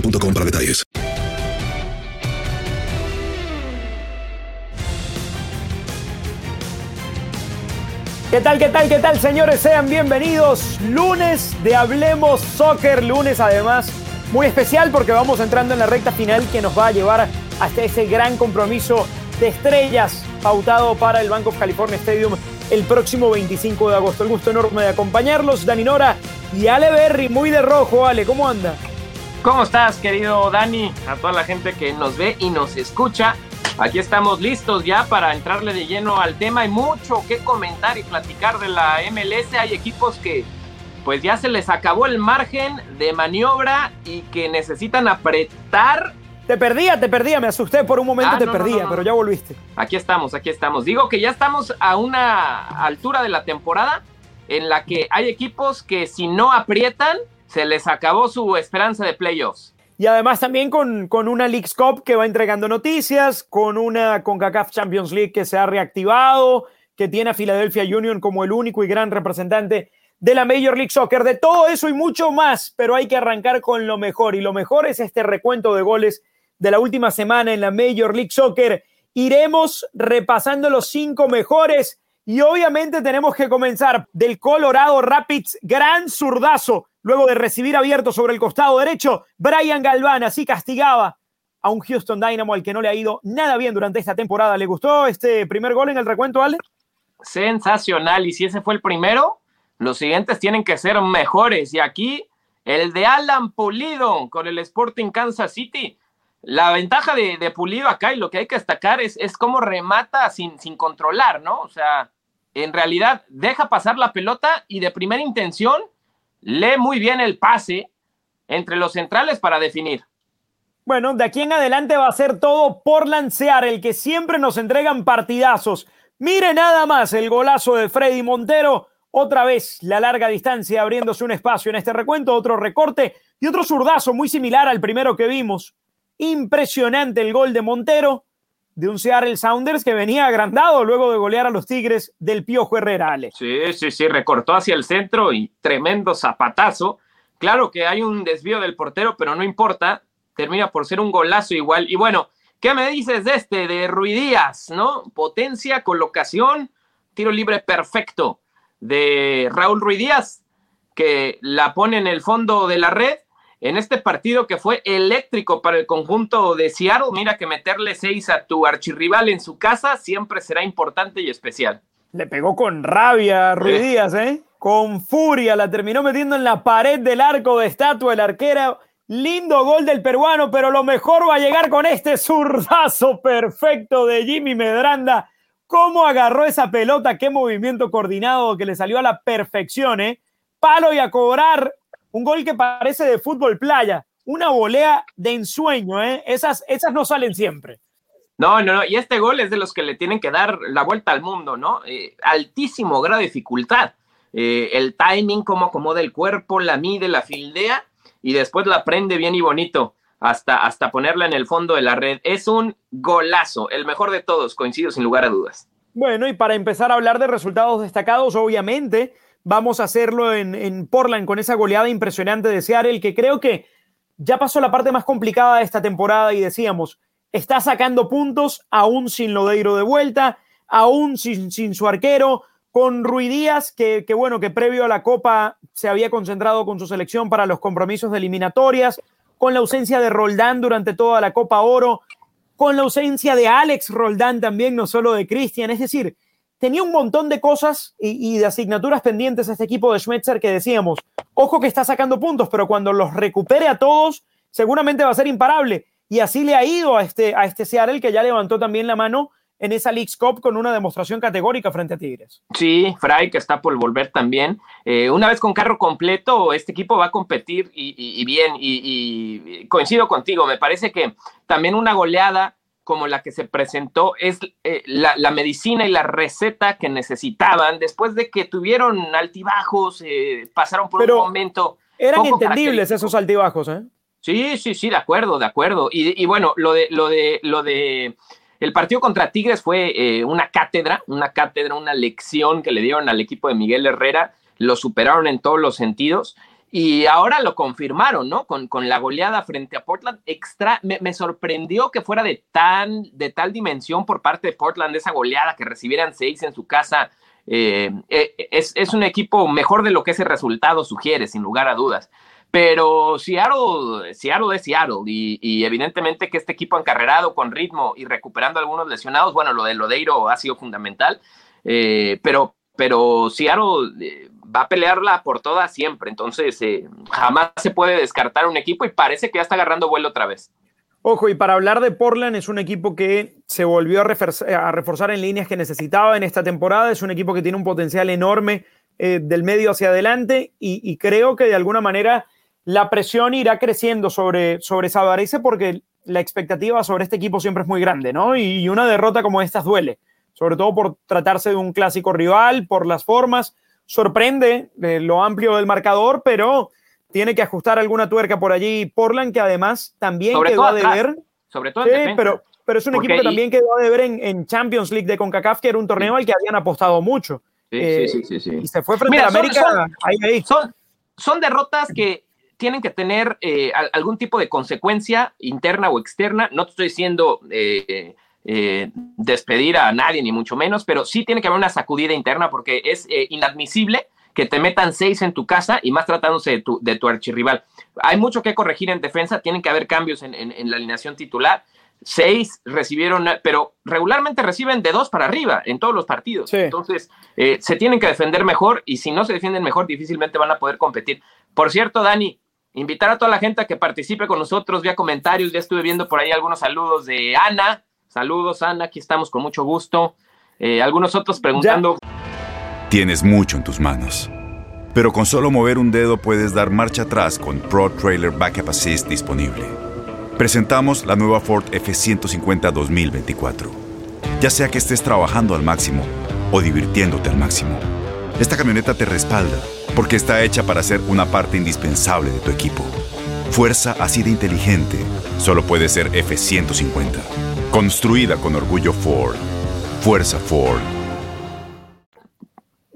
para detalles. ¿Qué tal, qué tal, qué tal, señores? Sean bienvenidos. Lunes de Hablemos Soccer. Lunes, además, muy especial porque vamos entrando en la recta final que nos va a llevar hasta ese gran compromiso de estrellas pautado para el Bank of California Stadium el próximo 25 de agosto. El gusto enorme de acompañarlos, Dani Nora y Ale Berry, muy de rojo. Ale, ¿cómo anda? ¿Cómo estás, querido Dani? A toda la gente que nos ve y nos escucha. Aquí estamos listos ya para entrarle de lleno al tema. Hay mucho que comentar y platicar de la MLS. Hay equipos que pues ya se les acabó el margen de maniobra y que necesitan apretar. Te perdía, te perdía, me asusté por un momento, Ah, te no, perdía, no, no. pero ya volviste. Aquí estamos, aquí estamos. Digo que ya estamos a una altura de la temporada en la que hay equipos que si no aprietan, se les acabó su esperanza de playoffs. Y además también con, con una Leagues Cup que va entregando noticias, con una CONCACAF Champions League que se ha reactivado, que tiene a Philadelphia Union como el único y gran representante de la Major League Soccer. De todo eso y mucho más, pero hay que arrancar con lo mejor. Y lo mejor es este recuento de goles de la última semana en la Major League Soccer. Iremos repasando los cinco mejores y obviamente tenemos que comenzar del Colorado Rapids, gran zurdazo, luego de recibir abierto sobre el costado derecho, Brian Galván así castigaba a un Houston Dynamo al que no le ha ido nada bien durante esta temporada. ¿Le gustó este primer gol en el recuento, Ale? Sensacional. Y si ese fue el primero, los siguientes tienen que ser mejores. Y aquí el de Alan Pulido con el Sporting Kansas City. La ventaja de, Pulido acá y lo que hay que destacar es, es cómo remata sin, sin controlar, ¿no? O sea, en realidad deja pasar la pelota y de primera intención lee muy bien el pase entre los centrales para definir. Bueno, de aquí en adelante va a ser todo por lancear, el que siempre nos entregan partidazos. Mire nada más el golazo de Freddy Montero. Otra vez la larga distancia abriéndose un espacio en este recuento, otro recorte y otro zurdazo muy similar al primero que vimos. Impresionante el gol de Montero de un Seattle Sounders que venía agrandado luego de golear a los Tigres del Piojo Herrera, Ale. Sí, sí, sí, recortó hacia el centro y tremendo zapatazo. Claro que hay un desvío del portero, pero no importa, termina por ser un golazo igual. Y bueno, ¿qué me dices de este, de Ruidías, no? Potencia, colocación, tiro libre perfecto de Raúl Ruidías, que la pone en el fondo de la red. En este partido que fue eléctrico para el conjunto de Seattle, mira que meterle seis a tu archirrival en su casa siempre será importante y especial. Le pegó con rabia a Ruiz Díaz, ¿eh? Con furia, la terminó metiendo en la pared del arco de estatua el arquero Lindo gol del peruano, pero lo mejor va a llegar con este zurdazo perfecto de Jimmy Medranda. ¿Cómo agarró esa pelota? Qué movimiento coordinado que le salió a la perfección, ¿eh? Palo y a cobrar. Un gol que parece de fútbol playa. Una volea de ensueño, ¿eh? Esas, esas no salen siempre. No, no, no. Y este gol es de los que le tienen que dar la vuelta al mundo, ¿no? Eh, altísimo grado de dificultad. Eh, el timing, cómo acomoda el cuerpo, la mide, la fildea y después la prende bien y bonito hasta, hasta ponerla en el fondo de la red. Es un golazo, el mejor de todos, coincido sin lugar a dudas. Bueno, y para empezar a hablar de resultados destacados, obviamente vamos a hacerlo en, Portland con esa goleada impresionante de Seattle, que creo que ya pasó la parte más complicada de esta temporada y decíamos, está sacando puntos aún sin Lodeiro de vuelta, aún sin, sin su arquero, con Rui Díaz, que, que, bueno, que previo a la Copa se había concentrado con su selección para los compromisos de eliminatorias, con la ausencia de Roldán durante toda la Copa Oro, con la ausencia de Alex Roldán también, no solo de Cristian, es decir, tenía un montón de cosas y, de asignaturas pendientes a este equipo de Schmetzer que decíamos, ojo que está sacando puntos, pero cuando los recupere a todos, seguramente va a ser imparable. Y así le ha ido a este, a este Seattle que ya levantó también la mano en esa League's Cup con una demostración categórica frente a Tigres. Sí, Fry, que está por volver también. Eh, una vez con carro completo, este equipo va a competir y, bien, y, coincido contigo, me parece que también una goleada como la que se presentó es eh, la, la, medicina y la receta que necesitaban después de que tuvieron altibajos, eh, pasaron por Pero un momento. Eran entendibles esos altibajos, ¿eh? Sí, sí, sí, de acuerdo, de acuerdo. Y, y bueno, lo de, lo de, lo de el partido contra Tigres fue eh, una cátedra, una cátedra, una lección que le dieron al equipo de Miguel Herrera, lo superaron en todos los sentidos y ahora lo confirmaron, ¿no? Con, con la goleada frente a Portland, extra, me, sorprendió que fuera de, tan, de tal dimensión por parte de Portland esa goleada, que recibieran seis en su casa. Eh, eh, es, es un equipo mejor de lo que ese resultado sugiere, sin lugar a dudas. Pero Seattle, Seattle es Seattle y, y, evidentemente que este equipo encarrerado con ritmo y recuperando algunos lesionados, bueno, lo de Lodeiro ha sido fundamental, eh, pero, pero Seattle eh, va a pelearla por todas siempre, entonces eh, jamás se puede descartar un equipo y parece que ya está agarrando vuelo otra vez. Ojo, y para hablar de Portland, es un equipo que se volvió a reforzar, a reforzar en líneas que necesitaba en esta temporada, es un equipo que tiene un potencial enorme del medio hacia adelante y, y creo que de alguna manera la presión irá creciendo sobre, sobre Sabarese porque la expectativa sobre este equipo siempre es muy grande, ¿no? Y una derrota como esta duele, sobre todo por tratarse de un clásico rival, por las formas. Sorprende eh, lo amplio del marcador, pero tiene que ajustar alguna tuerca por allí Portland, que además también sobre quedó a deber. Sobre todo sí, pero, pero es un porque equipo que y... también quedó a deber en, en, Champions League de CONCACAF, que era un torneo sí. al que habían apostado mucho. Sí, eh, sí, sí, sí, Y se fue frente Mira, a América. Son, ahí, ahí. Son, son derrotas que tienen que tener eh, algún tipo de consecuencia interna o externa. No te estoy diciendo eh, despedir a nadie, ni mucho menos, pero sí tiene que haber una sacudida interna porque es eh, inadmisible que te metan seis en tu casa y más tratándose de tu, de tu archirrival. Hay mucho que corregir en defensa, tienen que haber cambios en, en, en la alineación titular. Seis recibieron, pero regularmente reciben de dos para arriba en todos los partidos. Sí. Entonces, eh, se tienen que defender mejor y si no se defienden mejor, difícilmente van a poder competir. Por cierto, Dani, invitar a toda la gente a que participe con nosotros vía comentarios. Ya estuve viendo por ahí algunos saludos de Ana. Saludos, Ana, aquí estamos con mucho gusto. Eh, algunos otros preguntando. Tienes mucho en tus manos, pero con solo mover un dedo puedes dar marcha atrás con Pro Trailer Backup Assist disponible. Presentamos la nueva Ford F150 2024. Ya sea que estés trabajando al máximo o divirtiéndote al máximo, esta camioneta te respalda porque está hecha para ser una parte indispensable de tu equipo. Fuerza así de inteligente solo puede ser F150. Construida con orgullo Ford. Fuerza Ford.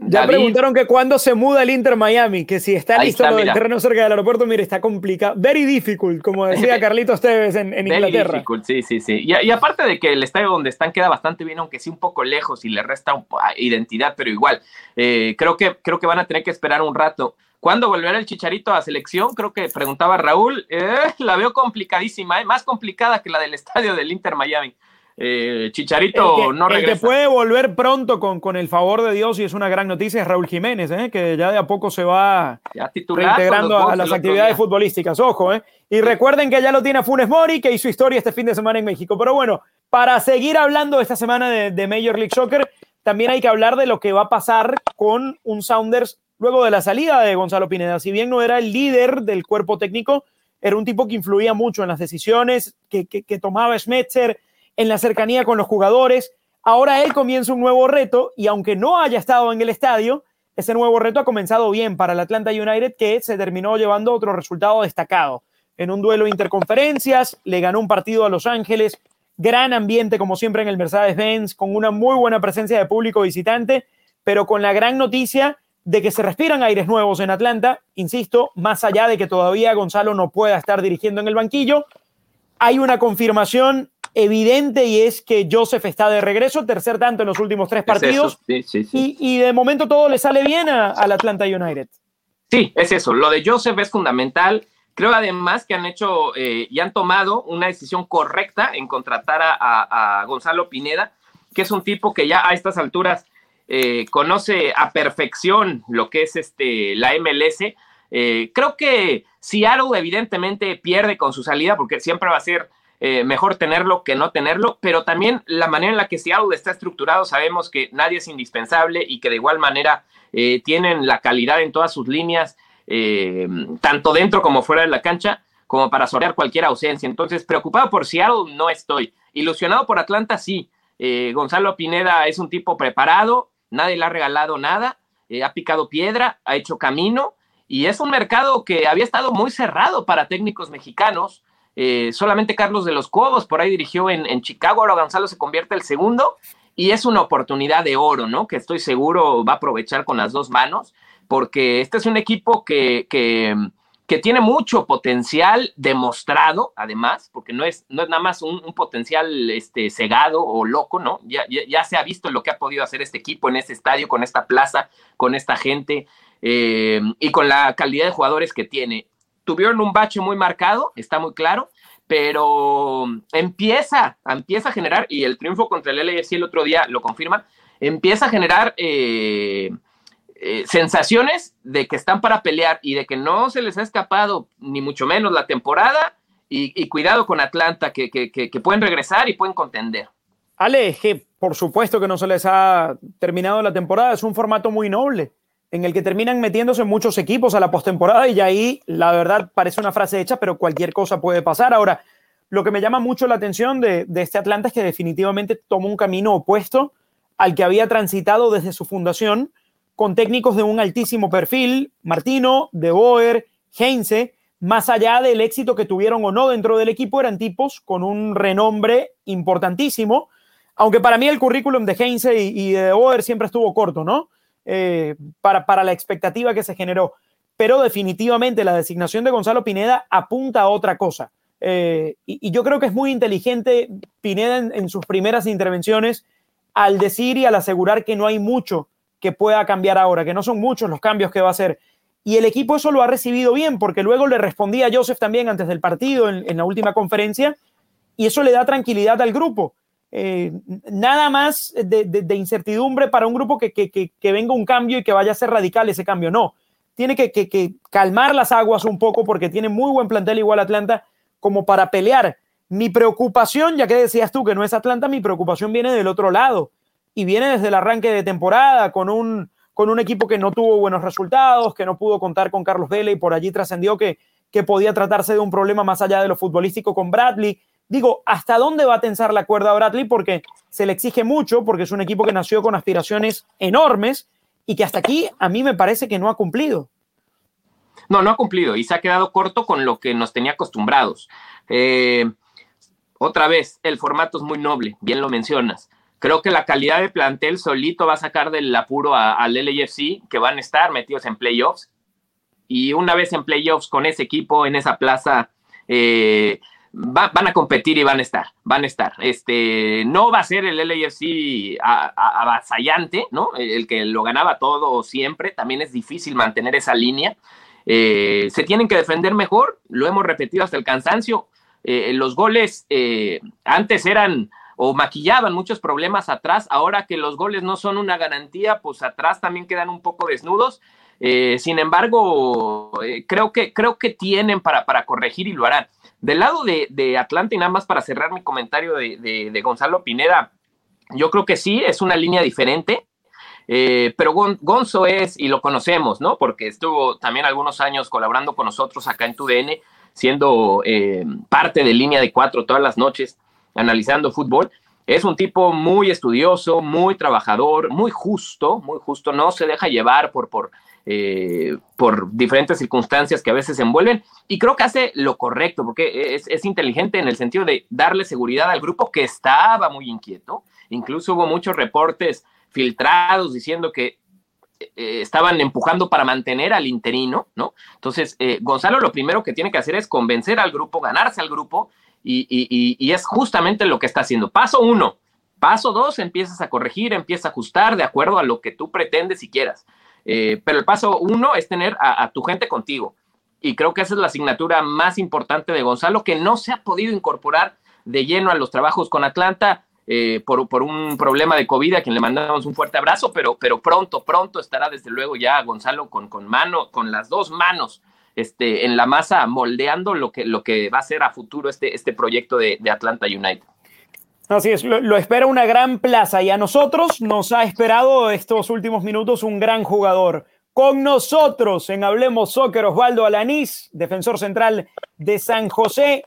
Ya David. preguntaron que cuándo se muda el Inter Miami, que si está Ahí listo está, lo del mira. terreno cerca del aeropuerto, mire, está complicado. Very difficult, como decía Carlitos Tevez en, en Very Inglaterra. difficult, sí, sí, sí. Y, y, aparte de que el estadio donde están queda bastante bien, aunque sí un poco lejos y le resta un, identidad, pero igual, eh, creo, que, creo que van a tener que esperar un rato. ¿Cuándo volverá el Chicharito a selección? Creo que preguntaba Raúl. Eh, la veo complicadísima, eh, más complicada que la del estadio del Inter Miami. Eh, Chicharito no regresa. El que puede volver pronto con, con el favor de Dios y es una gran noticia es Raúl Jiménez, que ya de a poco se va reintegrando a las actividades futbolísticas. Ojo, ¿eh? Y recuerden que ya lo tiene Funes Mori, que hizo historia este fin de semana en México. Pero bueno, para seguir hablando esta semana de, de Major League Soccer, también hay que hablar de lo que va a pasar con un Sounders luego de la salida de Gonzalo Pineda. Si bien no era el líder del cuerpo técnico, era un tipo que influía mucho en las decisiones que, tomaba Schmetzer, en la cercanía con los jugadores. Ahora él comienza un nuevo reto y aunque no haya estado en el estadio, ese nuevo reto ha comenzado bien para el Atlanta United que se terminó llevando otro resultado destacado. En un duelo de interconferencias, le ganó un partido a Los Ángeles, gran ambiente como siempre en el Mercedes-Benz, con una muy buena presencia de público visitante, pero con la gran noticia de que se respiran aires nuevos en Atlanta, insisto, más allá de que todavía Gonzalo no pueda estar dirigiendo en el banquillo, hay una confirmación evidente y es que Joseph está de regreso, tercer tanto en los últimos tres partidos, Y, de momento todo le sale bien al Atlanta United. Sí, es eso, lo de Joseph es fundamental. Creo además que han hecho eh, y han tomado una decisión correcta en contratar a Gonzalo Pineda, que es un tipo que ya a estas alturas eh, conoce a perfección lo que es este, la MLS. Eh, creo que Seattle evidentemente pierde con su salida porque siempre va a ser eh, mejor tenerlo que no tenerlo, pero también la manera en la que Seattle está estructurado, sabemos que nadie es indispensable y que de igual manera tienen la calidad en todas sus líneas, tanto dentro como fuera de la cancha, como para sortear cualquier ausencia. Entonces, preocupado por Seattle no estoy. Ilusionado por Atlanta, sí. Gonzalo Pineda es un tipo preparado, nadie le ha regalado nada, eh, ha picado piedra, ha hecho camino y es un mercado que había estado muy cerrado para técnicos mexicanos. Eh, solamente Carlos de los Cobos por ahí dirigió en, Chicago, ahora Gonzalo se convierte el segundo y es una oportunidad de oro, ¿no? Que estoy seguro va a aprovechar con las dos manos, porque este es un equipo que, que que tiene mucho potencial demostrado, además, porque no es, no es nada más un, potencial este, cegado o loco, ¿no? Ya, ya, se ha visto lo que ha podido hacer este equipo en este estadio, con esta plaza, con esta gente eh, y con la calidad de jugadores que tiene. Tuvieron un bache muy marcado, está muy claro, pero empieza, empieza a generar, y el triunfo contra el LFC el otro día lo confirma, empieza a generar... Eh, eh, sensaciones de que están para pelear y de que no se les ha escapado ni mucho menos la temporada y, cuidado con Atlanta, que, pueden regresar y pueden contender. Ale, que por supuesto que no se les ha terminado la temporada, es un formato muy noble en el que terminan metiéndose muchos equipos a la postemporada y ahí la verdad parece una frase hecha, pero cualquier cosa puede pasar. Ahora, lo que me llama mucho la atención de, de este Atlanta es que definitivamente tomó un camino opuesto al que había transitado desde su fundación con técnicos de un altísimo perfil, Martino, De Boer, Heinze, más allá del éxito que tuvieron o no dentro del equipo, eran tipos con un renombre importantísimo, aunque para mí el currículum de Heinze y, de Boer siempre estuvo corto, ¿no? Eh, para, para la expectativa que se generó. Pero definitivamente la designación de Gonzalo Pineda apunta a otra cosa. Eh, y, yo creo que es muy inteligente Pineda en sus primeras intervenciones al decir y al asegurar que no hay mucho que pueda cambiar ahora, que no son muchos los cambios que va a hacer. Y el equipo eso lo ha recibido bien, porque luego le respondía a Joseph también antes del partido, en, la última conferencia, y eso le da tranquilidad al grupo. Eh, nada más de, incertidumbre para un grupo que, que, venga un cambio y que vaya a ser radical ese cambio. No, tiene que, calmar las aguas un poco porque tiene muy buen plantel igual Atlanta como para pelear. Mi preocupación, ya que decías tú que no es Atlanta, mi preocupación viene del otro lado y viene desde el arranque de temporada con un, con un equipo que no tuvo buenos resultados, que no pudo contar con Carlos Vela y por allí trascendió que, que podía tratarse de un problema más allá de lo futbolístico con Bradley. Digo, ¿hasta dónde va a tensar la cuerda Bradley? Porque se le exige mucho, porque es un equipo que nació con aspiraciones enormes y que hasta aquí a mí me parece que no ha cumplido. No, no ha cumplido y se ha quedado corto con lo que nos tenía acostumbrados. Eh, otra vez, el formato es muy noble, bien lo mencionas. Creo que la calidad de plantel solito va a sacar del apuro al LAFC, que van a estar metidos en playoffs. Y una vez en playoffs con ese equipo, en esa plaza, eh, van a competir y van a estar, van a estar. Este, no va a ser el LAFC avasallante, ¿no? El que lo ganaba todo siempre, también es difícil mantener esa línea. Eh, se tienen que defender mejor, lo hemos repetido hasta el cansancio. Eh, los goles antes eran o maquillaban muchos problemas atrás. Ahora que los goles no son una garantía, pues atrás también quedan un poco desnudos. Eh, sin embargo, eh, creo, que, creo que tienen para, para corregir y lo harán. Del lado de, Atlanta, y nada más para cerrar mi comentario de, Gonzalo Pineda, yo creo que sí, es una línea diferente. Eh, pero Gonzo es, y lo conocemos, ¿no? Porque estuvo también algunos años colaborando con nosotros acá en TUDN, siendo parte de línea de cuatro todas las noches analizando fútbol. Es un tipo muy estudioso, muy trabajador, muy justo, muy justo, no se deja llevar por, por, eh, por diferentes circunstancias que a veces se envuelven y creo que hace lo correcto porque es, es, inteligente en el sentido de darle seguridad al grupo que estaba muy inquieto. Incluso hubo muchos reportes filtrados diciendo que eh, estaban empujando para mantener al interino, ¿no? Entonces, eh, Gonzalo lo primero que tiene que hacer es convencer al grupo, ganarse al grupo y, es justamente lo que está haciendo. Paso uno. Paso dos, empiezas a corregir, empiezas a ajustar de acuerdo a lo que tú pretendes y quieras. Eh, pero el paso uno es tener a, tu gente contigo. Y creo que esa es la asignatura más importante de Gonzalo, que no se ha podido incorporar de lleno a los trabajos con Atlanta eh, por, un problema de COVID, a quien le mandamos un fuerte abrazo, pero, pero pronto, pronto estará desde luego ya Gonzalo con, con mano, con las dos manos este, en la masa moldeando lo que, lo que va a ser a futuro este, este proyecto de, Atlanta United. Así es, lo, lo, espera una gran plaza y a nosotros nos ha esperado estos últimos minutos un gran jugador. Con nosotros en Hablemos Soccer, Osvaldo Alanís, defensor central de San José.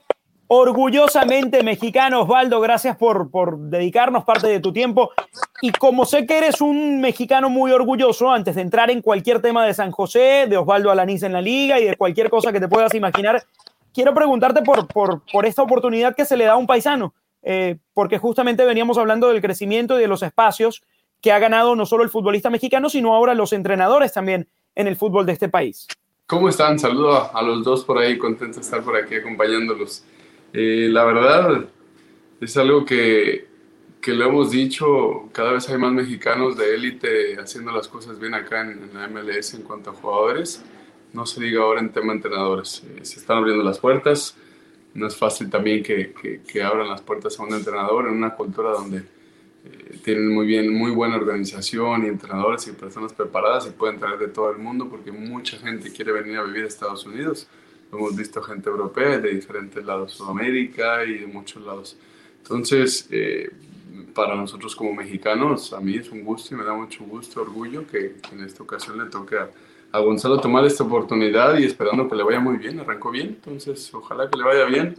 Orgullosamente mexicano, Osvaldo, gracias por, por dedicarnos parte de tu tiempo. Y como sé que eres un mexicano muy orgulloso, antes de entrar en cualquier tema de San José, de Osvaldo Alanís en la liga y de cualquier cosa que te puedas imaginar, quiero preguntarte por, por, por esta oportunidad que se le da a un paisano, eh, porque justamente veníamos hablando del crecimiento y de los espacios que ha ganado no solo el futbolista mexicano, sino ahora los entrenadores también en el fútbol de este país. ¿Cómo están? Saludo a los dos por ahí, contento de estar por aquí acompañándolos. Eh, la verdad es algo que, que, lo hemos dicho, cada vez hay más mexicanos de élite haciendo las cosas bien acá en, en, la MLS en cuanto a jugadores. No se diga ahora en tema entrenadores. Eh, se están abriendo las puertas. No es fácil también que, que, que, abran las puertas a un entrenador en una cultura donde eh, tienen muy bien, muy buena organización y entrenadores y personas preparadas y pueden traer de todo el mundo porque mucha gente quiere venir a vivir a Estados Unidos hemos visto gente europea de diferentes lados, Sudamérica y de muchos lados. Entonces, eh, para nosotros como mexicanos, a mí es un gusto y me da mucho gusto, orgullo que, que en esta ocasión le toque a, a, Gonzalo tomar esta oportunidad y esperando que le vaya muy bien, arrancó bien, entonces ojalá que le vaya bien.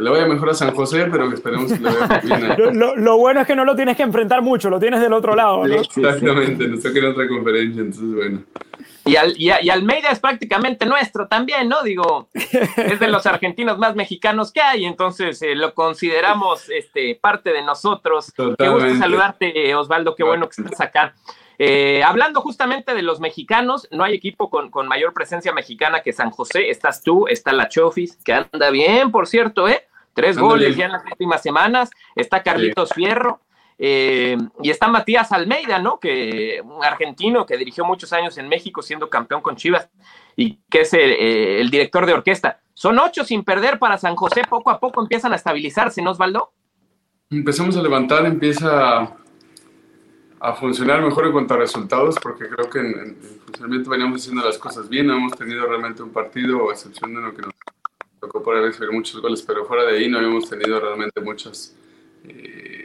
Que le vaya mejor a San José, pero que esperemos que le vaya bien. lo, lo, lo, bueno es que no lo tienes que enfrentar mucho, lo tienes del otro lado. ¿no? Exactamente, nos toca en otra conferencia, entonces bueno. Y, al, y, y, Almeida es prácticamente nuestro también, ¿no? Digo, es de los argentinos más mexicanos que hay, entonces eh, lo consideramos este, parte de nosotros. Totalmente. Qué gusto saludarte, Osvaldo, qué bueno que estás acá. Eh, hablando justamente de los mexicanos, no hay equipo con, con, mayor presencia mexicana que San José. Estás tú, está la Chofis, que anda bien, por cierto, ¿eh? Tres goles ya en las últimas semanas. Está Carlitos sí. Fierro. Eh, y está Matías Almeida, ¿no? Que un argentino que dirigió muchos años en México siendo campeón con Chivas y que es el, eh, el, director de orquesta. Son ocho sin perder para San José, poco a poco empiezan a estabilizarse, ¿no, Osvaldo? Empezamos a levantar, empieza a funcionar mejor en cuanto a resultados, porque creo que en, en funcionamiento veníamos haciendo las cosas bien, hemos tenido realmente un partido, a excepción de lo que nos tocó por recibir muchos goles, pero fuera de ahí no habíamos tenido realmente muchas... Eh,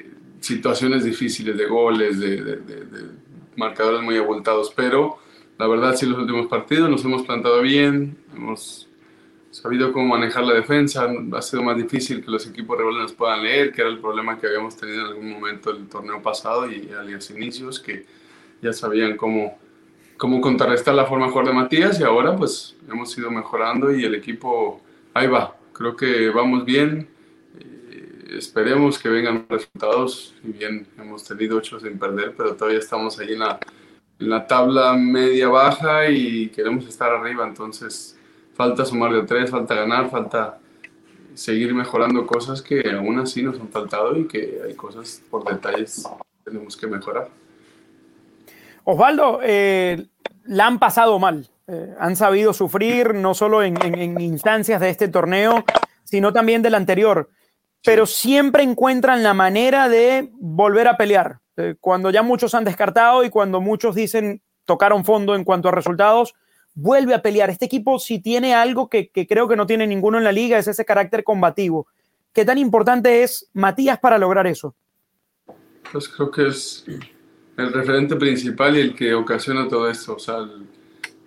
situaciones difíciles de goles, de, de, de, de, marcadores muy abultados, pero la verdad sí los últimos partidos nos hemos plantado bien, hemos sabido cómo manejar la defensa, ha sido más difícil que los equipos rivales nos puedan leer, que era el problema que habíamos tenido en algún momento del torneo pasado y a los inicios, que ya sabían cómo, cómo contrarrestar la forma de jugar de Matías y ahora pues hemos ido mejorando y el equipo ahí va, creo que vamos bien, esperemos que vengan resultados. Y bien, hemos tenido ocho sin perder, pero todavía estamos ahí en la, en la tabla media-baja y queremos estar arriba. Entonces, falta sumar de tres, falta ganar, falta seguir mejorando cosas que aún así nos han faltado y que hay cosas por detalles que tenemos que mejorar. Osvaldo, eh, la han pasado mal. Eh, han sabido sufrir no solo en, en, en instancias de este torneo, sino también del anterior. pero siempre encuentran la manera de volver a pelear. Eh, cuando ya muchos han descartado y cuando muchos dicen tocaron fondo en cuanto a resultados, vuelve a pelear. Este equipo si tiene algo que, que creo que no tiene ninguno en la liga, es ese carácter combativo. ¿Qué tan importante es Matías para lograr eso? Pues creo que es el referente principal y el que ocasiona todo esto, o sea, el,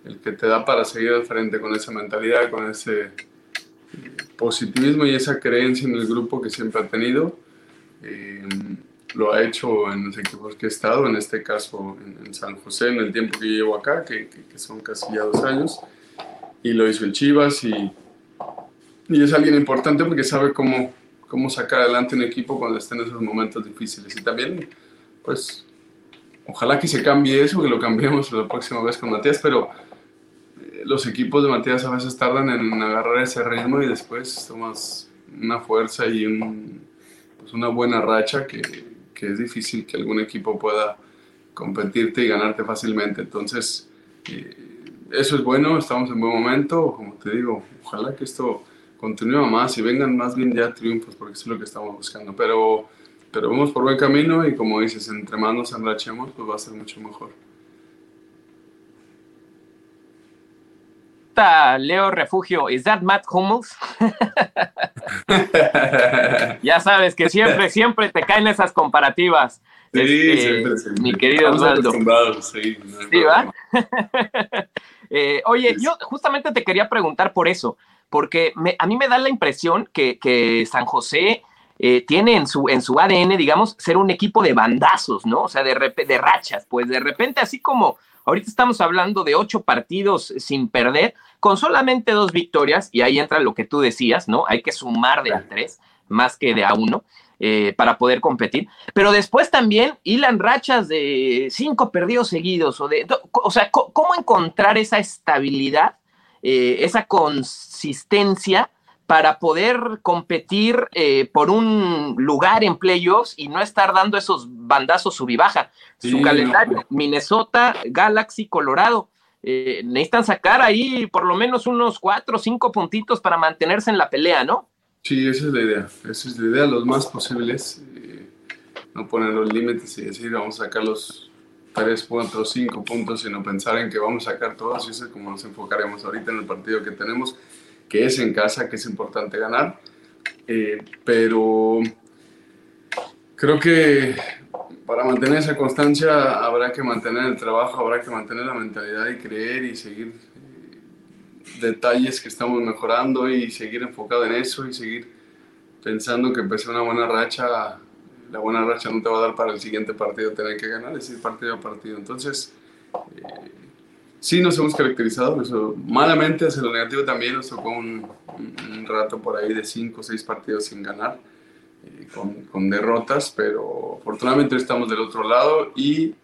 el que te da para seguir al frente con esa mentalidad, con ese positivismo y esa creencia en el grupo que siempre ha tenido. Eh, lo ha hecho en los equipos que he estado, en este caso en, San José, en el tiempo que llevo acá, que, que, son casi ya dos años, y lo hizo el Chivas y, y es alguien importante porque sabe cómo, cómo sacar adelante un equipo cuando está en esos momentos difíciles. Y también, pues, ojalá que se cambie eso, que lo cambiemos la próxima vez con Matías, pero los equipos de Matías a veces tardan en agarrar ese ritmo y después tomas una fuerza y pues una buena racha que, que, es difícil que algún equipo pueda competirte y ganarte fácilmente. Entonces, eh, eso es bueno, estamos en buen momento, como te digo, ojalá que esto continúe más y vengan más bien ya triunfos, porque es lo que estamos buscando. Pero, pero vamos por buen camino y como dices, entre más nos enrachemos, pues va a ser mucho mejor. Leo Refugio, ¿es that Matt Hummels? ya sabes que siempre, siempre te caen esas comparativas. Sí, este, siempre, Mi querido Osvaldo. Sí, eh, oye, yo justamente te quería preguntar por eso, porque a mí me da la impresión que, San José eh, tiene en su, en su ADN, digamos, ser un equipo de bandazos, ¿no? O sea, de, de rachas, pues de repente así como Ahorita estamos hablando de ocho partidos sin perder, con solamente dos victorias, y ahí entra lo que tú decías, ¿no? Hay que sumar de a tres más que de a uno. Eh, para poder competir, pero después también hilan rachas de cinco perdidos seguidos, o de, o sea, ¿cómo encontrar esa estabilidad, eh, esa consistencia para poder competir eh, por un lugar en playoffs y no estar dando esos bandazos sub y baja. Su calendario, Minnesota, Galaxy, Colorado. Eh, necesitan sacar ahí por lo menos unos cuatro o cinco puntitos para mantenerse en la pelea, ¿no? Sí, esa es la idea. Esa es la idea, los más posibles. Eh, no poner los límites y decir vamos a sacar los tres, cuatro, cinco puntos, sino pensar en que vamos a sacar todos. Y eso es como nos enfocaremos ahorita en el partido que tenemos que es en casa, que es importante ganar. Eh, pero creo que para mantener esa constancia habrá que mantener el trabajo, habrá que mantener la mentalidad y creer y seguir eh, detalles que estamos mejorando y seguir enfocado en eso y seguir pensando que empecé una buena racha, la buena racha no te va a dar para el siguiente partido tener que ganar, es ir partido a partido. Entonces, eh, sí nos hemos caracterizado, eso, malamente hacia lo negativo también, nos tocó un, rato por ahí de cinco o seis partidos sin ganar, eh, con, derrotas, pero afortunadamente estamos del otro lado y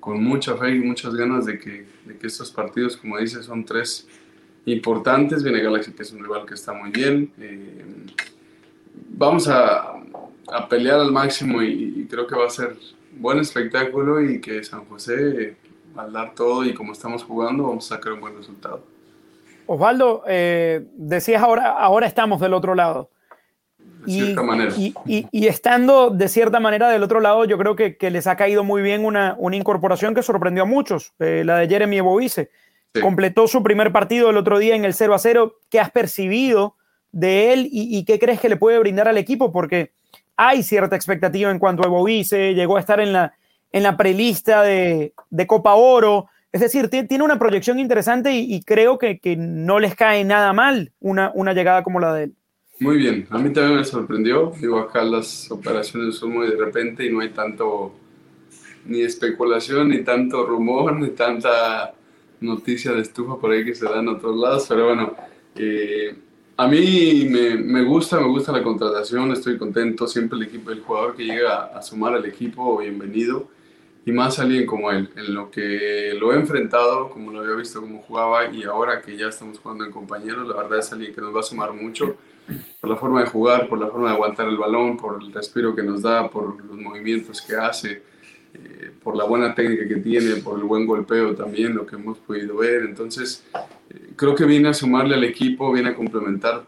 con mucha fe y muchas ganas de que, de que estos partidos, como dices, son tres importantes. Viene Galaxy, que es un rival que está muy bien. Eh, vamos a, a, pelear al máximo y, creo que va a ser buen espectáculo y que San José al dar todo y como estamos jugando, vamos a sacar un buen resultado. Osvaldo, eh, decías ahora, ahora estamos del otro lado. De cierta y, manera. Y, estando de cierta manera del otro lado, yo creo que, les ha caído muy bien una, una incorporación que sorprendió a muchos, eh, la de Jeremy Bovice. Completó su primer partido el otro día en el 0 a 0. ¿Qué has percibido de él y, qué crees que le puede brindar al equipo? Porque hay cierta expectativa en cuanto a Bovice, llegó a estar en la, en la prelista de, Copa Oro. Es decir, tiene una proyección interesante y, creo que, no les cae nada mal una, una llegada como la de él. Muy bien, a mí también me sorprendió. Digo, acá las operaciones son muy de repente y no hay tanto ni especulación, ni tanto rumor, ni tanta noticia de estufa por ahí que se da en otros lados. Pero bueno, eh, a mí me, me, gusta, me gusta la contratación, estoy contento. Siempre el equipo, el jugador que llega a sumar al equipo, bienvenido y más alguien como él, en lo que lo he enfrentado, como lo había visto cómo jugaba y ahora que ya estamos jugando en compañeros, la verdad es alguien que nos va a sumar mucho por la forma de jugar, por la forma de aguantar el balón, por el respiro que nos da, por los movimientos que hace, eh, por la buena técnica que tiene, por el buen golpeo también, lo que hemos podido ver. Entonces, eh, creo que viene a sumarle al equipo, viene a complementar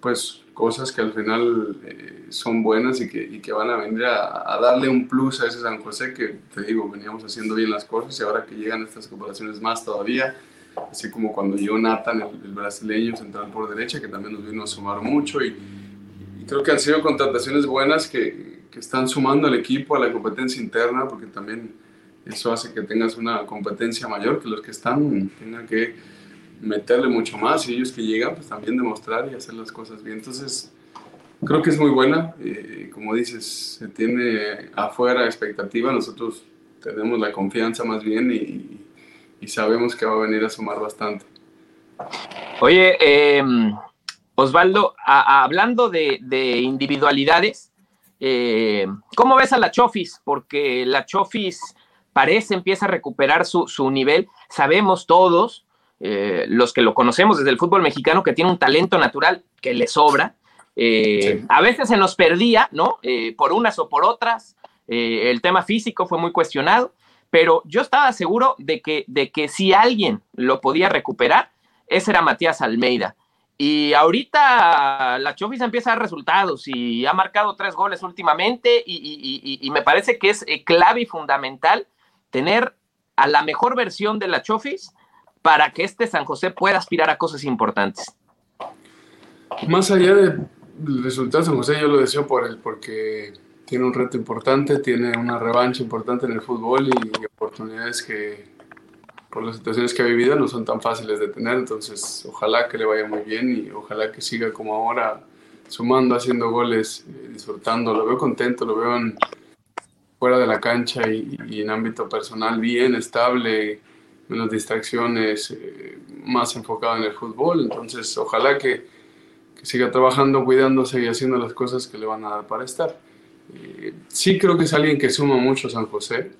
pues cosas que al final eh, son buenas y que, y que, van a venir a, darle un plus a ese San José que, te digo, veníamos haciendo bien las cosas y ahora que llegan estas comparaciones más todavía, así como cuando llegó Nathan, el, brasileño central por derecha, que también nos vino a sumar mucho y, creo que han sido contrataciones buenas que, que están sumando al equipo, a la competencia interna, porque también eso hace que tengas una competencia mayor, que los que están tengan que meterle mucho más y ellos que llegan pues también demostrar y hacer las cosas bien. Entonces creo que es muy buena, eh, como dices, se tiene afuera expectativa, nosotros tenemos la confianza más bien y, sabemos que va a venir a sumar bastante. Oye, em, Osvaldo, hablando de, individualidades, eh, ¿cómo ves a la Chofis? Porque la Chofis parece empieza a recuperar su, su nivel. Sabemos todos eh, los que lo conocemos desde el fútbol mexicano, que tiene un talento natural que le sobra. Eh, a veces se nos perdía, ¿no? Eh, por unas o por otras. el tema físico fue muy cuestionado, pero yo estaba seguro de que, de que si alguien lo podía recuperar, ese era Matías Almeida. Y ahorita la Chofis empieza a dar resultados y ha marcado tres goles últimamente y, y me parece que es clave y fundamental tener a la mejor versión de la Chofis para que este San José pueda aspirar a cosas importantes? Más allá del resultado San José, yo lo deseo por él, porque tiene un reto importante, tiene una revancha importante en el fútbol y oportunidades que por las situaciones que ha vivido no son tan fáciles de tener, entonces ojalá que le vaya muy bien y ojalá que siga como ahora sumando, haciendo goles, eh, disfrutando, lo veo contento, lo veo fuera de la cancha y en ámbito personal bien, estable, menos distracciones, eh, más enfocado en el fútbol. Entonces, ojalá que, siga trabajando, cuidándose y haciendo las cosas que le van a dar para estar. Eh, sí creo que es alguien que suma mucho San José,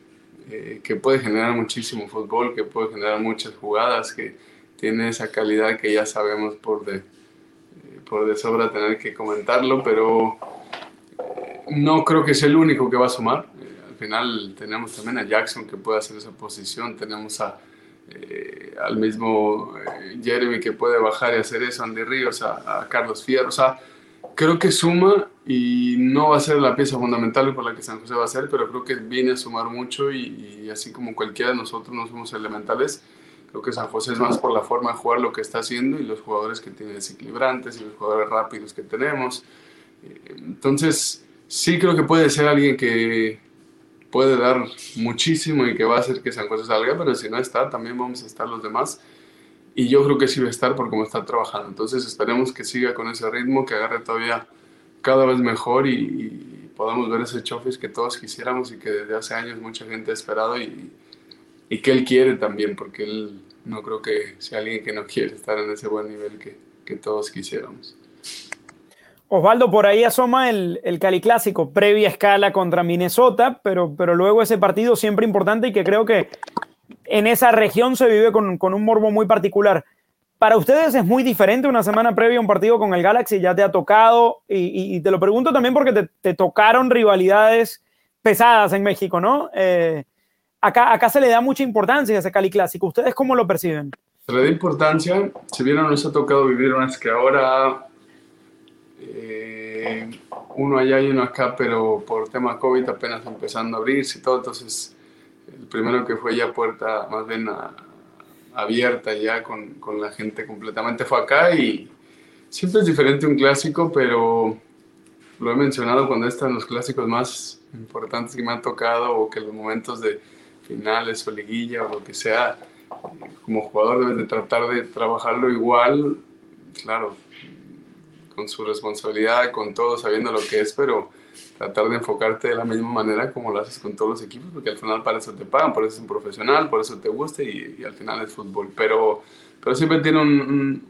eh, que puede generar muchísimo fútbol, que puede generar muchas jugadas, que tiene esa calidad que ya sabemos por de, por de sobra tener que comentarlo, pero no creo que sea el único que va a sumar. Al final tenemos también a Jackson que puede hacer esa posición, tenemos a eh, al mismo eh, Jeremy que puede bajar y hacer eso, Andy Ríos, a, Carlos Fierro. O sea, creo que suma y no va a ser la pieza fundamental por la que San José va a ser, pero creo que viene a sumar mucho y, así como cualquiera de nosotros no somos elementales, creo que San José es más por la forma de jugar lo que está haciendo y los jugadores que tiene desequilibrantes y los jugadores rápidos que tenemos. Eh, entonces, sí creo que puede ser alguien que, puede dar muchísimo y que va a hacer que San José salga, pero si no está, también vamos a estar los demás. Y yo creo que sí va a estar por cómo está trabajando. Entonces esperemos que siga con ese ritmo, que agarre todavía cada vez mejor y, podamos ver ese chofis que todos quisiéramos y que desde hace años mucha gente ha esperado y, y, que él quiere también, porque él no creo que sea alguien que no quiere estar en ese buen nivel que, que todos quisiéramos. Osvaldo, por ahí asoma el, el, Cali Clásico, previa escala contra Minnesota, pero, pero luego ese partido siempre importante y que creo que en esa región se vive con, con un morbo muy particular. Para ustedes es muy diferente una semana previa a un partido con el Galaxy, ya te ha tocado, y, y, te lo pregunto también porque te, te, tocaron rivalidades pesadas en México, ¿no? Eh, acá, acá se le da mucha importancia a ese Cali Clásico. ¿Ustedes cómo lo perciben? Se le da importancia, si bien no nos ha tocado vivir más que ahora eh, uno allá y uno acá, pero por tema COVID apenas empezando a abrirse y todo, entonces el primero que fue ya puerta más bien abierta ya con, con, la gente completamente fue acá y siempre es diferente un clásico, pero lo he mencionado cuando están los clásicos más importantes que me han tocado o que los momentos de finales o liguilla o lo que sea, como jugador debes de tratar de trabajarlo igual, claro, con su responsabilidad, con todo, sabiendo lo que es, pero tratar de enfocarte de la misma manera como lo haces con todos los equipos, porque al final para eso te pagan, por eso es un profesional, por eso te gusta y, al final es fútbol. Pero, pero siempre tiene un,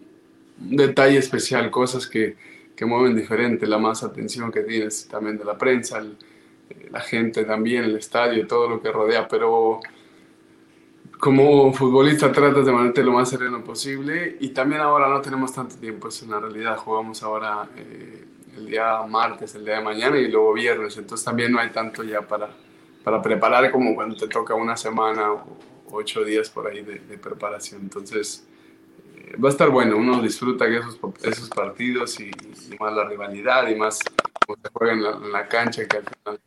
detalle especial, cosas que, que, mueven diferente, la más atención que tienes también de la prensa, eh, la gente también, el estadio, todo lo que rodea, pero como futbolista tratas de mantenerte lo más sereno posible y también ahora no tenemos tanto tiempo, es una realidad, jugamos ahora eh, el día martes, el día de mañana y luego viernes, entonces también no hay tanto ya para, para preparar como cuando te toca una semana o ocho días por ahí de, preparación, entonces eh, va a estar bueno, uno disfruta esos, esos partidos y, más la rivalidad y más como se juega en la, en la, cancha que al final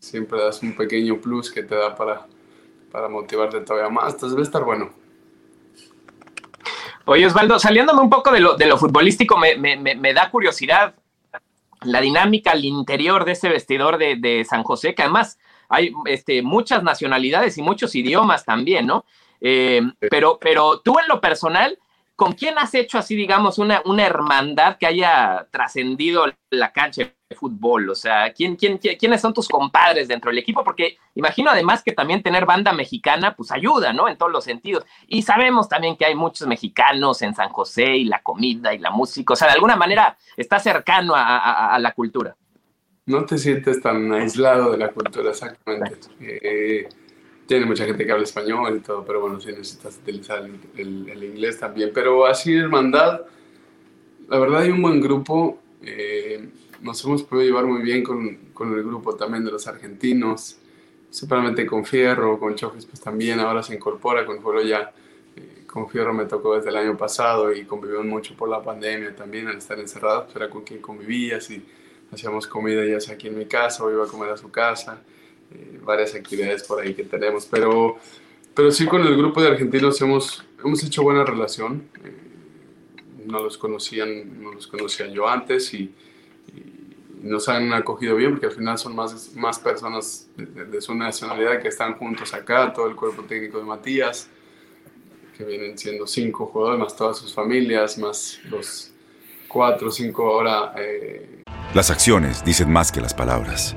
siempre das un pequeño plus que te da para, para motivarte todavía más, entonces va a estar bueno. Oye, Osvaldo, saliéndome un poco de lo, de lo futbolístico, me, me, me, da curiosidad la dinámica al interior de ese vestidor de, de, San José, que además hay este, muchas nacionalidades y muchos idiomas también, ¿no? Eh, pero, pero tú en lo personal, ¿con quién has hecho así, digamos, una, una hermandad que haya trascendido la cancha de fútbol? O sea, ¿quién, quién, ¿quiénes son tus compadres dentro del equipo? Porque imagino además que también tener banda mexicana, pues ayuda, ¿no? En todos los sentidos. Y sabemos también que hay muchos mexicanos en San José y la comida y la música. O sea, de alguna manera está cercano a, a, a la cultura. No te sientes tan aislado de la cultura, exactamente. Eh, tiene mucha gente que habla español y todo, pero bueno, sí necesitas utilizar el, el, inglés también. Pero así, hermandad, la verdad hay un buen grupo. Eh, nos hemos podido llevar muy bien con, con, el grupo también de los argentinos, simplemente con Fierro, con Chofis pues también, ahora se incorpora con Foro ya. Eh, con Fierro me tocó desde el año pasado y convivimos mucho por la pandemia también, al estar encerrados, pues era con quien convivías y hacíamos comida ya sea aquí en mi casa o iba a comer a su casa. Varias actividades por ahí que tenemos, pero, pero sí con el grupo de argentinos hemos, hemos hecho buena relación. Eh, no los conocían, no los conocía yo antes y, nos han acogido bien porque al final son más, más personas de, su nacionalidad que están juntos acá, todo el cuerpo técnico de Matías, que vienen siendo cinco jugadores, más todas sus familias, más los cuatro o cinco ahora. Eh. Las acciones dicen más que las palabras.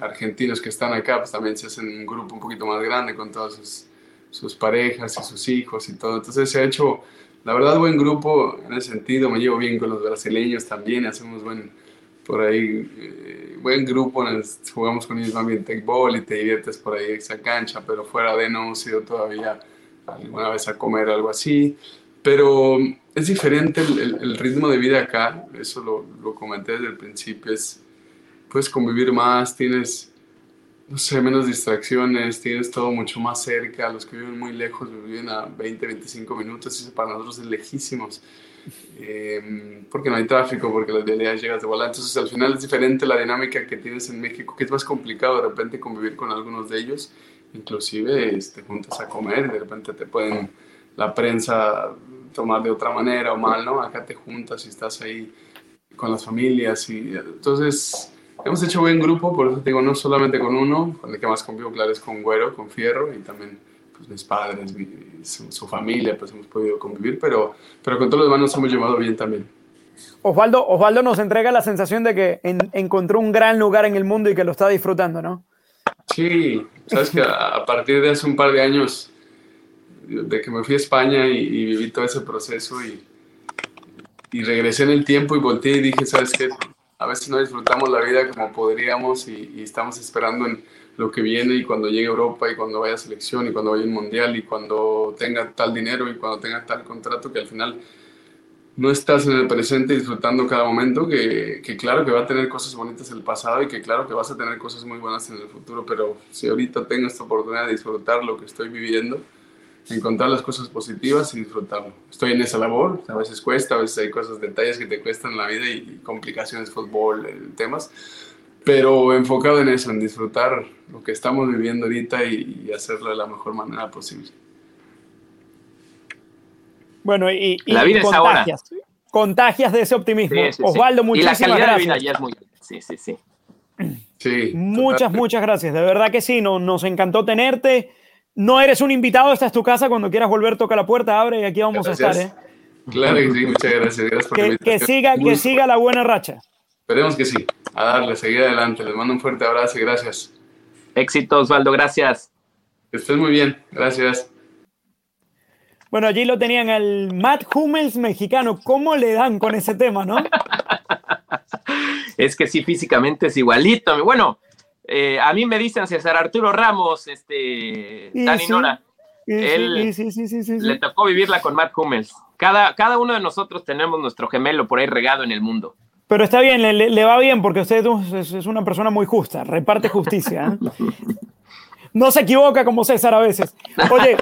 argentinos que están acá, pues también se hacen un grupo un poquito más grande con todas sus, parejas y sus hijos y todo. Entonces se ha hecho, la verdad, buen grupo en ese sentido. Me llevo bien con los brasileños también, hacemos buen, por ahí, eh, buen grupo. Jugamos con ellos también y te diviertes por ahí esa cancha, pero fuera de no hemos ido todavía alguna vez a comer algo así. Pero es diferente el, el, ritmo de vida acá, eso lo, lo comenté desde el principio, es puedes convivir más, tienes, no sé, menos distracciones, tienes todo mucho más cerca, los que viven muy lejos viven a 20, 25 minutos, eso para nosotros es lejísimos, eh, porque no hay tráfico, porque llegas de volante, entonces al final es diferente la dinámica que tienes en México, que es más complicado de repente convivir con algunos de ellos, inclusive este, juntas a comer, de repente te pueden la prensa tomar de otra manera o mal, ¿no? Acá te juntas y estás ahí con las familias y entonces Hemos hecho buen grupo, por eso te digo, no solamente con uno, con el que más convivo, claro, es con Güero, con Fierro y también pues, mis padres, su, familia, pues hemos podido convivir, pero, pero con todos los demás nos hemos llevado bien también. Osvaldo, Osvaldo nos entrega la sensación de que encontró un gran lugar en el mundo y que lo está disfrutando, ¿no? Sí, sabes que a, partir de hace un par de años, de que me fui a España y, y viví todo ese proceso y, y regresé en el tiempo y volteé y dije, ¿sabes qué? A veces no disfrutamos la vida como podríamos y, estamos esperando en lo que viene y cuando llegue Europa y cuando vaya a selección y cuando vaya un mundial y cuando tenga tal dinero y cuando tenga tal contrato que al final no estás en el presente disfrutando cada momento, que, que, claro que va a tener cosas bonitas el pasado y que claro que vas a tener cosas muy buenas en el futuro, pero si ahorita tengo esta oportunidad de disfrutar lo que estoy viviendo, encontrar las cosas positivas y disfrutarlo. Estoy en esa labor, a veces cuesta, a veces hay cosas, detalles que te cuestan la vida y, complicaciones, fútbol, eh, temas, pero enfocado en eso, en disfrutar lo que estamos viviendo ahorita y, hacerlo de la mejor manera posible. Bueno, y, la vida contagias, es ahora. contagias de ese optimismo. Osvaldo, muchísimas gracias. sí, sí, sí. Sí, muchas, muchas gracias. De verdad que sí, nos encantó tenerte. No eres un invitado, esta es tu casa. Cuando quieras volver, toca la puerta, abre y aquí vamos a estar. ¿eh? Claro que sí, muchas gracias. que, siga, que siga la buena racha. Esperemos que sí. A darle, seguir adelante. Les mando un fuerte abrazo y gracias. Éxito, Osvaldo, gracias. Que estés muy bien, gracias. Bueno, allí lo tenían al Matt Hummels mexicano. ¿Cómo le dan con ese tema, no? es que sí, físicamente es igualito. Bueno, eh, a mí me dicen César Arturo Ramos, este, Dani Nora. Él le tocó vivirla con Matt Hummels. Cada, cada uno de nosotros tenemos nuestro gemelo por ahí regado en el mundo. Pero está bien, le, va bien porque usted es, una persona muy justa, reparte justicia. ¿eh? no se equivoca como César a veces. Oye,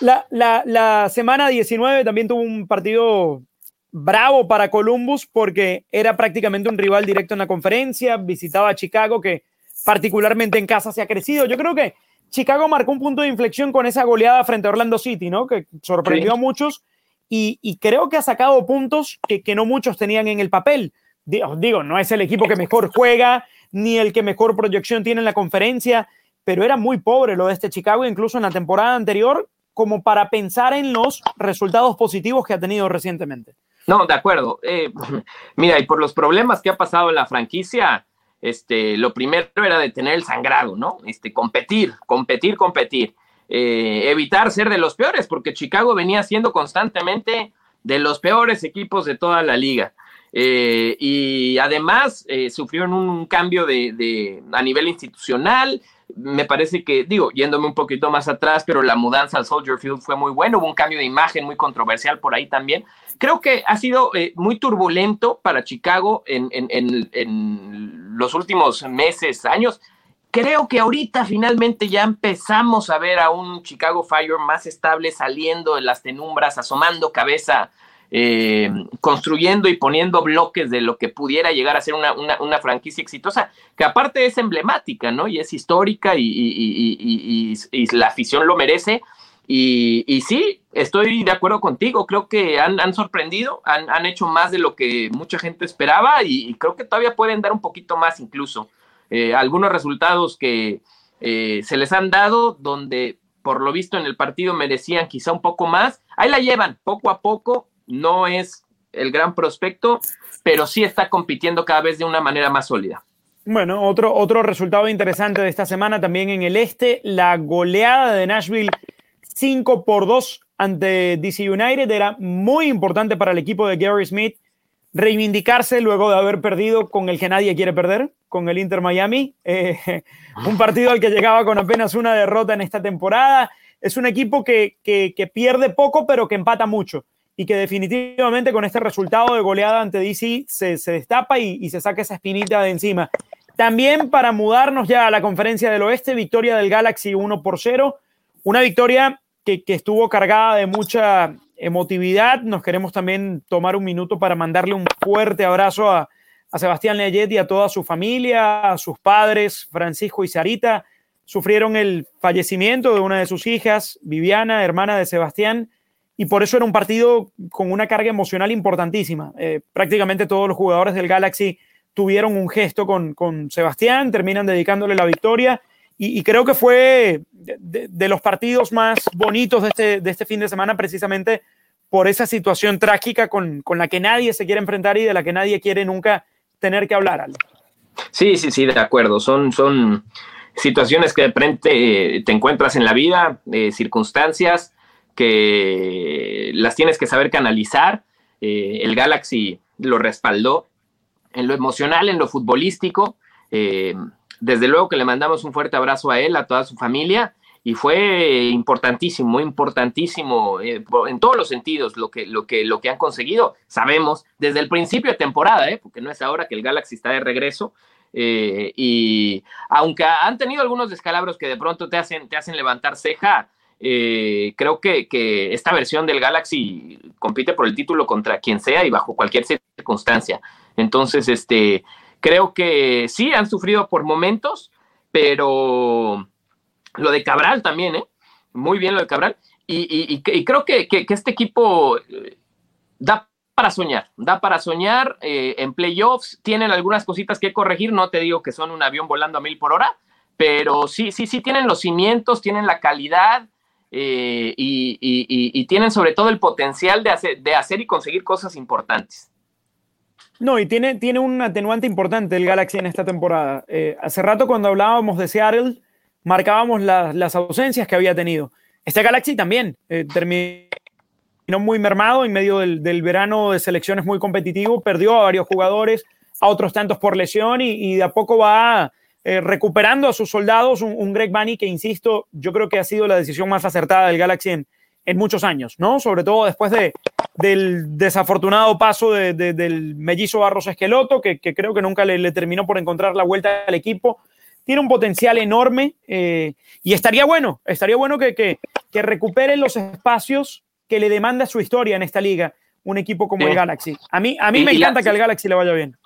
la, la, semana 19 también tuvo un partido bravo para Columbus porque era prácticamente un rival directo en la conferencia, visitaba a Chicago que particularmente en casa se ha crecido. Yo creo que Chicago marcó un punto de inflexión con esa goleada frente a Orlando City, ¿no? Que sorprendió a muchos y, creo que ha sacado puntos que, que, no muchos tenían en el papel. Digo, no es el equipo que mejor juega, ni el que mejor proyección tiene en la conferencia, pero era muy pobre lo de este Chicago, incluso en la temporada anterior, como para pensar en los resultados positivos que ha tenido recientemente. No, de acuerdo. Eh, mira, y por los problemas que ha pasado en la franquicia, este, lo primero era detener el sangrado, ¿no? Este, competir, competir, competir. Eh, evitar ser de los peores, porque Chicago venía siendo constantemente de los peores equipos de toda la liga. Eh, y además eh, sufrieron un cambio de, a nivel institucional. Me parece que, digo, yéndome un poquito más atrás, pero la mudanza al Soldier Field fue muy buena. Hubo un cambio de imagen muy controversial por ahí también. Creo que ha sido muy turbulento para Chicago en, en los últimos meses, años creo que ahorita finalmente ya empezamos a ver a un Chicago Fire más estable saliendo de las tenumbras, asomando cabeza, eh, construyendo y poniendo bloques de lo que pudiera llegar a ser una, franquicia exitosa, que aparte es emblemática, ¿no? Y es histórica y, la afición lo merece. Y, sí, estoy de acuerdo contigo, creo que han, sorprendido, han, han, hecho más de lo que mucha gente esperaba y creo que todavía pueden dar un poquito más incluso. Eh, algunos resultados que eh, se les han dado donde por lo visto en el partido merecían quizá un poco más. Ahí la llevan poco a poco, no es el gran prospecto, pero sí está compitiendo cada vez de una manera más sólida. Bueno, otro, otro resultado interesante de esta semana también en el este, la goleada de Nashville 5 por 2 ante DC United era muy importante para el equipo de Gary Smith reivindicarse luego de haber perdido con el que nadie quiere perder, con el Inter Miami. Eh, un partido al que llegaba con apenas una derrota en esta temporada. Es un equipo que, pierde poco, pero que empata mucho. Y que definitivamente con este resultado de goleada ante DC se, destapa y, se saca esa espinita de encima. También para mudarnos ya a la conferencia del oeste, victoria del Galaxy 1 por 0. Una victoria que, estuvo cargada de mucha emotividad. Nos queremos también tomar un minuto para mandarle un fuerte abrazo a, Sebastián Leyet y a toda su familia, a sus padres, Francisco y Sarita. Sufrieron el fallecimiento de una de sus hijas, Viviana, hermana de Sebastián, y por eso era un partido con una carga emocional importantísima. Eh, prácticamente todos los jugadores del Galaxy tuvieron un gesto con, Sebastián, terminan dedicándole la victoria. Y, creo que fue de, los partidos más bonitos de este, de este fin de semana, precisamente por esa situación trágica con, con, la que nadie se quiere enfrentar y de la que nadie quiere nunca tener que hablar. Sí, sí, sí, de acuerdo. Son, son situaciones que de frente eh, te encuentras en la vida, eh, circunstancias que las tienes que saber canalizar. Eh, el Galaxy lo respaldó en lo emocional, en lo futbolístico. Desde luego que le mandamos un fuerte abrazo a él, a toda su familia, y fue importantísimo, importantísimo eh, en todos los sentidos lo que, lo, que, lo que han conseguido. Sabemos desde el principio de temporada, ¿eh? porque no es ahora que el Galaxy está de regreso, eh, y aunque han tenido algunos descalabros que de pronto te hacen, te hacen levantar ceja, creo que, que, esta versión del Galaxy compite por el título contra quien sea y bajo cualquier circunstancia. Entonces, este, Creo que sí, han sufrido por momentos, pero lo de Cabral también, ¿eh? Muy bien lo de Cabral. Y, creo que, este equipo eh, da para soñar, da para soñar eh, en playoffs. Tienen algunas cositas que corregir, no te digo que son un avión volando a mil por hora, pero sí, sí, sí, tienen los cimientos, tienen la calidad. Eh, y, tienen sobre todo el potencial de hacer, y conseguir cosas importantes. No, y tiene, un atenuante importante el Galaxy en esta temporada. Eh, hace rato cuando hablábamos de Seattle, marcábamos las ausencias que había tenido. Este Galaxy también eh, terminó muy mermado en medio del, verano de selecciones muy competitivo, perdió a varios jugadores, a otros tantos por lesión y, y de a poco va eh, recuperando a sus soldados, un, un, Greg Bunny que, insisto, yo creo que ha sido la decisión más acertada del Galaxy en, en muchos años, ¿no? Sobre todo después de, del desafortunado paso de, de, del mellizo Barros Esqueloto, que, que creo que nunca le, le, terminó por encontrar la vuelta al equipo. Tiene un potencial enorme eh, y estaría bueno, estaría bueno que, que, que recupere los espacios que le demanda su historia en esta liga, un equipo como sí. el Galaxy. A mí, a mí y, me encanta la, que al Galaxy le vaya bien.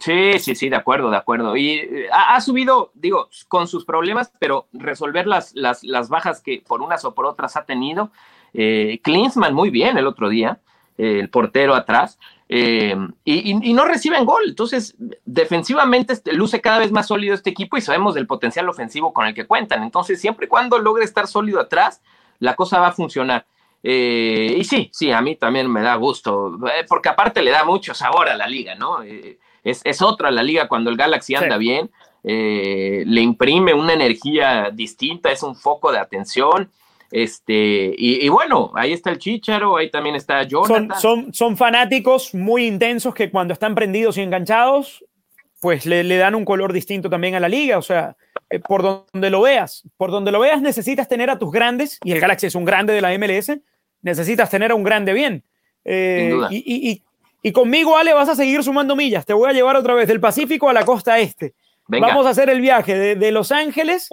Sí, sí, sí, de acuerdo, de acuerdo. Y eh, ha, subido, digo, con sus problemas, pero resolver las, las, las bajas que por unas o por otras ha tenido. Eh, Klinsman muy bien el otro día, eh, el portero atrás, eh, y, y, y, no reciben gol. Entonces, defensivamente este, luce cada vez más sólido este equipo y sabemos del potencial ofensivo con el que cuentan. Entonces, siempre y cuando logre estar sólido atrás, la cosa va a funcionar. Eh, y sí, sí, a mí también me da gusto, porque aparte le da mucho sabor a la liga, ¿no? Eh, es, es, otra la liga cuando el Galaxy anda sí. bien, le imprime una energía distinta, es un foco de atención. Este, y, y, bueno, ahí está el Chicharo, ahí también está Jonathan. Son, son, son fanáticos muy intensos que cuando están prendidos y enganchados, pues le, le, dan un color distinto también a la liga. O sea, eh, por donde lo veas, por donde lo veas necesitas tener a tus grandes, y el Galaxy es un grande de la MLS, necesitas tener a un grande bien. Eh, y, y, y, conmigo, Ale, vas a seguir sumando millas. Te voy a llevar otra vez del Pacífico a la costa este. Venga. Vamos a hacer el viaje de, de Los Ángeles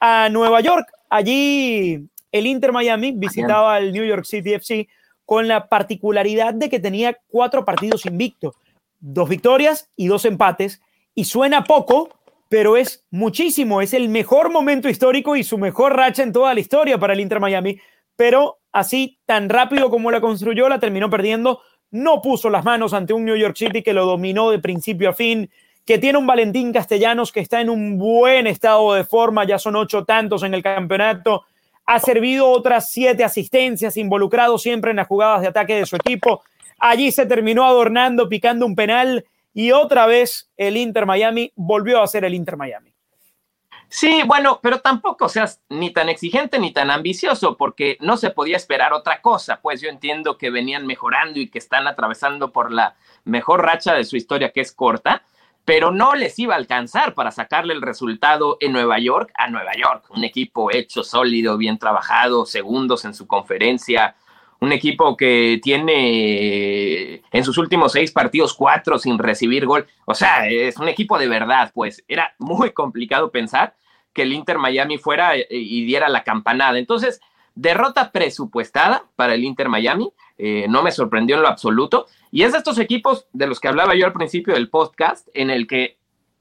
a Nueva York. Allí el Inter Miami visitaba al New York City FC con la particularidad de que tenía cuatro partidos invicto, dos victorias y dos empates, y suena poco, pero es muchísimo, es el mejor momento histórico y su mejor racha en toda la historia para el Inter Miami, pero así tan rápido como la construyó, la terminó perdiendo, no puso las manos ante un New York City que lo dominó de principio a fin, que tiene un Valentín Castellanos que está en un buen estado de forma, ya son ocho tantos en el campeonato, ha servido otras siete asistencias, involucrado siempre en las jugadas de ataque de su equipo. Allí se terminó adornando, picando un penal y otra vez el Inter Miami volvió a ser el Inter Miami. Sí, bueno, pero tampoco seas ni tan exigente ni tan ambicioso, porque no se podía esperar otra cosa. Pues yo entiendo que venían mejorando y que están atravesando por la mejor racha de su historia, que es corta, pero no les iba a alcanzar para sacarle el resultado en Nueva York a Nueva York. Un equipo hecho, sólido, bien trabajado, segundos en su conferencia, un equipo que tiene en sus últimos seis partidos cuatro sin recibir gol. O sea, es un equipo de verdad, pues era muy complicado pensar que el Inter Miami fuera y diera la campanada. Entonces, derrota presupuestada para el Inter Miami, eh, no me sorprendió en lo absoluto. Y es de estos equipos de los que hablaba yo al principio del podcast, en el que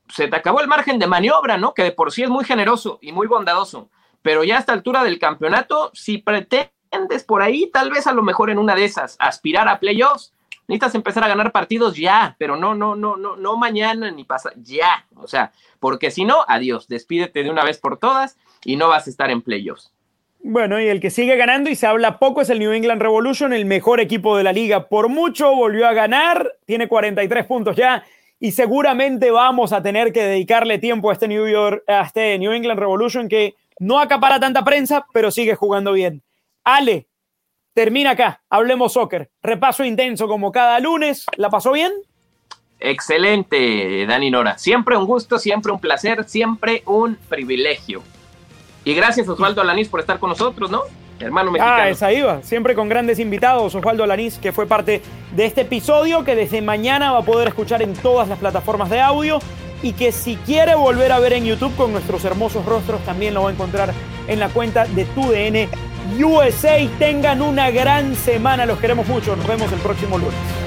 se te acabó el margen de maniobra, ¿no? Que de por sí es muy generoso y muy bondadoso. Pero ya a esta altura del campeonato, si pretendes por ahí, tal vez a lo mejor en una de esas, aspirar a playoffs, necesitas empezar a ganar partidos ya, pero no, no, no, no, no mañana ni pasa, ya. O sea, porque si no, adiós, despídete de una vez por todas y no vas a estar en playoffs. Bueno, y el que sigue ganando y se habla poco es el New England Revolution, el mejor equipo de la liga. Por mucho volvió a ganar, tiene 43 puntos ya y seguramente vamos a tener que dedicarle tiempo a este New York, a este New England Revolution que no acapara tanta prensa, pero sigue jugando bien. Ale, termina acá, hablemos soccer. Repaso intenso como cada lunes. ¿La pasó bien? Excelente, Dani Nora. Siempre un gusto, siempre un placer, siempre un privilegio. Y gracias Osvaldo Alanís por estar con nosotros, ¿no? Hermano mexicano. Ah, esa iba. Siempre con grandes invitados. Osvaldo Alanís, que fue parte de este episodio, que desde mañana va a poder escuchar en todas las plataformas de audio. Y que si quiere volver a ver en YouTube con nuestros hermosos rostros, también lo va a encontrar en la cuenta de TUDN USA. Tengan una gran semana. Los queremos mucho. Nos vemos el próximo lunes.